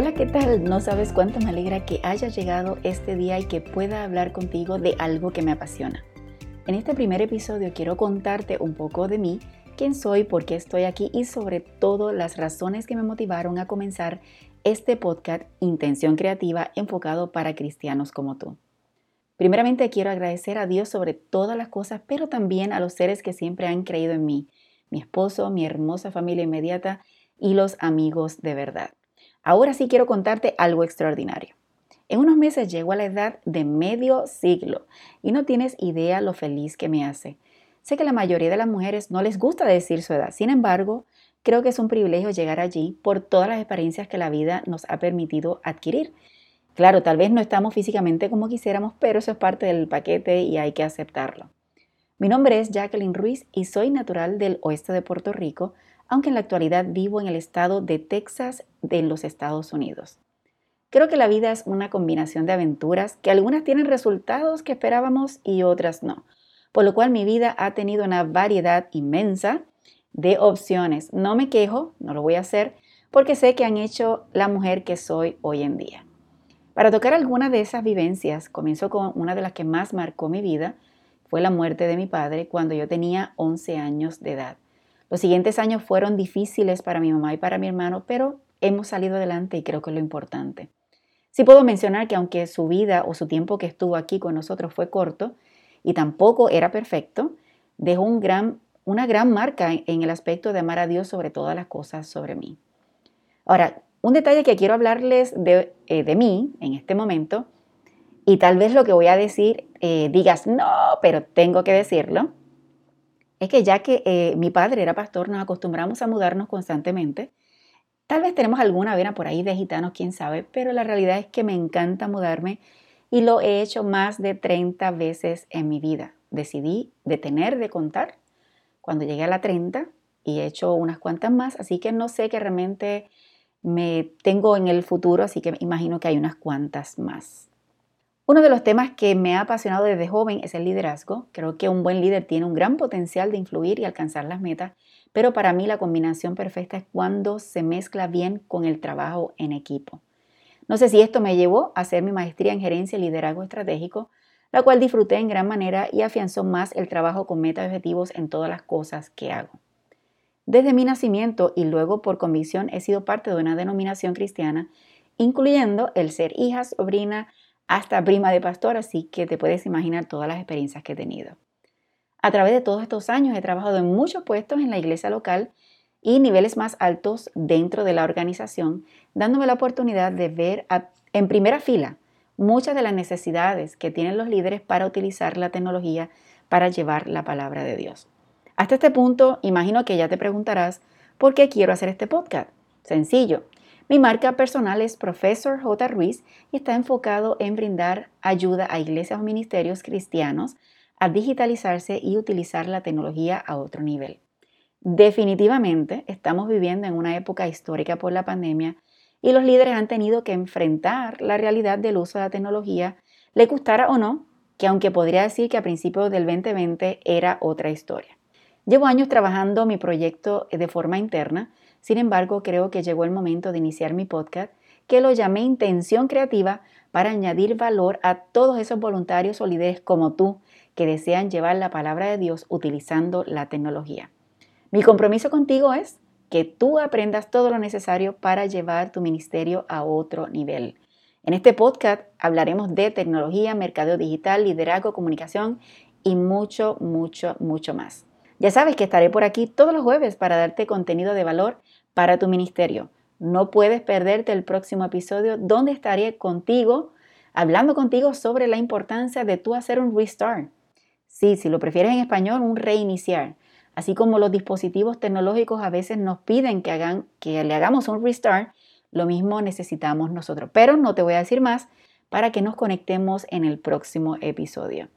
Hola, ¿qué tal? No sabes cuánto me alegra que haya llegado este día y que pueda hablar contigo de algo que me apasiona. En este primer episodio quiero contarte un poco de mí, quién soy, por qué estoy aquí y sobre todo las razones que me motivaron a comenzar este podcast Intención Creativa enfocado para cristianos como tú. Primeramente quiero agradecer a Dios sobre todas las cosas, pero también a los seres que siempre han creído en mí, mi esposo, mi hermosa familia inmediata y los amigos de verdad. Ahora sí quiero contarte algo extraordinario. En unos meses llego a la edad de medio siglo y no tienes idea lo feliz que me hace. Sé que la mayoría de las mujeres no les gusta decir su edad, sin embargo, creo que es un privilegio llegar allí por todas las experiencias que la vida nos ha permitido adquirir. Claro, tal vez no estamos físicamente como quisiéramos, pero eso es parte del paquete y hay que aceptarlo. Mi nombre es Jacqueline Ruiz y soy natural del oeste de Puerto Rico, aunque en la actualidad vivo en el estado de Texas de los Estados Unidos. Creo que la vida es una combinación de aventuras que algunas tienen resultados que esperábamos y otras no, por lo cual mi vida ha tenido una variedad inmensa de opciones. No me quejo, no lo voy a hacer, porque sé que han hecho la mujer que soy hoy en día. Para tocar alguna de esas vivencias, comienzo con una de las que más marcó mi vida, fue la muerte de mi padre cuando yo tenía 11 años de edad. Los siguientes años fueron difíciles para mi mamá y para mi hermano, pero hemos salido adelante y creo que es lo importante. Sí puedo mencionar que aunque su vida o su tiempo que estuvo aquí con nosotros fue corto y tampoco era perfecto, dejó un gran, una gran marca en el aspecto de amar a Dios sobre todas las cosas sobre mí. Ahora, un detalle que quiero hablarles de, eh, de mí en este momento, y tal vez lo que voy a decir eh, digas, no, pero tengo que decirlo, es que ya que eh, mi padre era pastor, nos acostumbramos a mudarnos constantemente. Tal vez tenemos alguna vena por ahí de gitanos, quién sabe, pero la realidad es que me encanta mudarme y lo he hecho más de 30 veces en mi vida. Decidí detener de contar cuando llegué a la 30 y he hecho unas cuantas más, así que no sé qué realmente me tengo en el futuro, así que imagino que hay unas cuantas más. Uno de los temas que me ha apasionado desde joven es el liderazgo. Creo que un buen líder tiene un gran potencial de influir y alcanzar las metas, pero para mí la combinación perfecta es cuando se mezcla bien con el trabajo en equipo. No sé si esto me llevó a hacer mi maestría en gerencia y liderazgo estratégico, la cual disfruté en gran manera y afianzó más el trabajo con metas y objetivos en todas las cosas que hago. Desde mi nacimiento y luego por convicción he sido parte de una denominación cristiana, incluyendo el ser hija, sobrina, hasta prima de pastor, así que te puedes imaginar todas las experiencias que he tenido. A través de todos estos años he trabajado en muchos puestos en la iglesia local y niveles más altos dentro de la organización, dándome la oportunidad de ver en primera fila muchas de las necesidades que tienen los líderes para utilizar la tecnología para llevar la palabra de Dios. Hasta este punto, imagino que ya te preguntarás, ¿por qué quiero hacer este podcast? Sencillo, mi marca personal es Profesor J. Ruiz y está enfocado en brindar ayuda a iglesias o ministerios cristianos a digitalizarse y utilizar la tecnología a otro nivel. Definitivamente estamos viviendo en una época histórica por la pandemia y los líderes han tenido que enfrentar la realidad del uso de la tecnología, le gustara o no, que aunque podría decir que a principios del 2020 era otra historia. Llevo años trabajando mi proyecto de forma interna sin embargo, creo que llegó el momento de iniciar mi podcast, que lo llamé Intención Creativa para añadir valor a todos esos voluntarios o líderes como tú que desean llevar la palabra de Dios utilizando la tecnología. Mi compromiso contigo es que tú aprendas todo lo necesario para llevar tu ministerio a otro nivel. En este podcast hablaremos de tecnología, mercadeo digital, liderazgo, comunicación y mucho, mucho, mucho más. Ya sabes que estaré por aquí todos los jueves para darte contenido de valor para tu ministerio. No puedes perderte el próximo episodio donde estaré contigo, hablando contigo sobre la importancia de tú hacer un restart. Sí, si lo prefieres en español, un reiniciar. Así como los dispositivos tecnológicos a veces nos piden que, hagan, que le hagamos un restart, lo mismo necesitamos nosotros. Pero no te voy a decir más para que nos conectemos en el próximo episodio.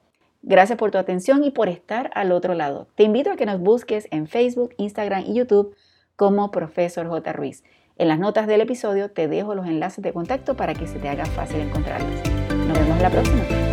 Gracias por tu atención y por estar al otro lado. Te invito a que nos busques en Facebook, Instagram y YouTube como Profesor J. Ruiz. En las notas del episodio te dejo los enlaces de contacto para que se te haga fácil encontrarlos. Nos vemos la próxima.